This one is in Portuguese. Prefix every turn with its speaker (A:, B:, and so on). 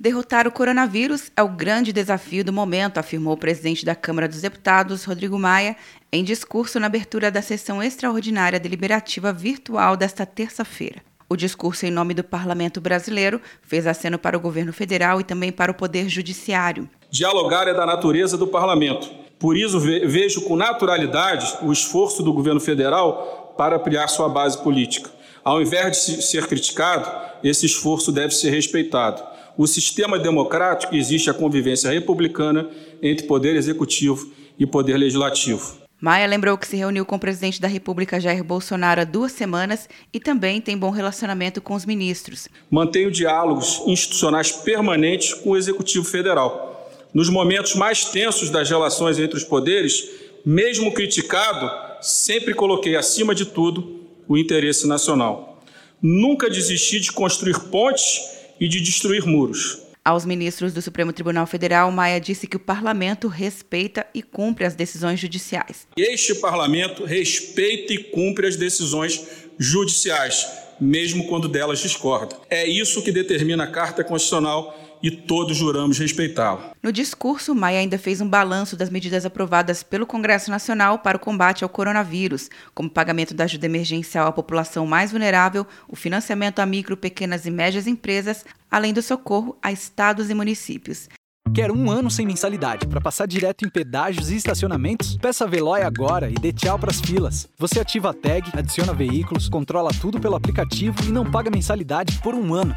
A: Derrotar o coronavírus é o grande desafio do momento, afirmou o presidente da Câmara dos Deputados, Rodrigo Maia, em discurso na abertura da sessão extraordinária deliberativa virtual desta terça-feira. O discurso em nome do Parlamento brasileiro fez aceno para o governo federal e também para o Poder Judiciário.
B: Dialogar é da natureza do parlamento. Por isso, vejo com naturalidade o esforço do governo federal para ampliar sua base política. Ao invés de ser criticado, esse esforço deve ser respeitado o sistema democrático existe a convivência republicana entre poder executivo e poder legislativo.
A: Maia lembrou que se reuniu com o presidente da República Jair Bolsonaro há duas semanas e também tem bom relacionamento com os ministros.
B: Mantenho diálogos institucionais permanentes com o Executivo Federal. Nos momentos mais tensos das relações entre os poderes, mesmo criticado, sempre coloquei acima de tudo o interesse nacional. Nunca desisti de construir pontes e de destruir muros.
A: Aos ministros do Supremo Tribunal Federal, Maia disse que o parlamento respeita e cumpre as decisões judiciais.
B: Este parlamento respeita e cumpre as decisões judiciais, mesmo quando delas discorda. É isso que determina a Carta Constitucional e todos juramos respeitá-lo.
A: No discurso, Maia ainda fez um balanço das medidas aprovadas pelo Congresso Nacional para o combate ao coronavírus, como o pagamento da ajuda emergencial à população mais vulnerável, o financiamento a micro, pequenas e médias empresas, além do socorro a estados e municípios.
C: Quer um ano sem mensalidade para passar direto em pedágios e estacionamentos? Peça a Veloy agora e dê tchau para as filas. Você ativa a tag, adiciona veículos, controla tudo pelo aplicativo e não paga mensalidade por um ano.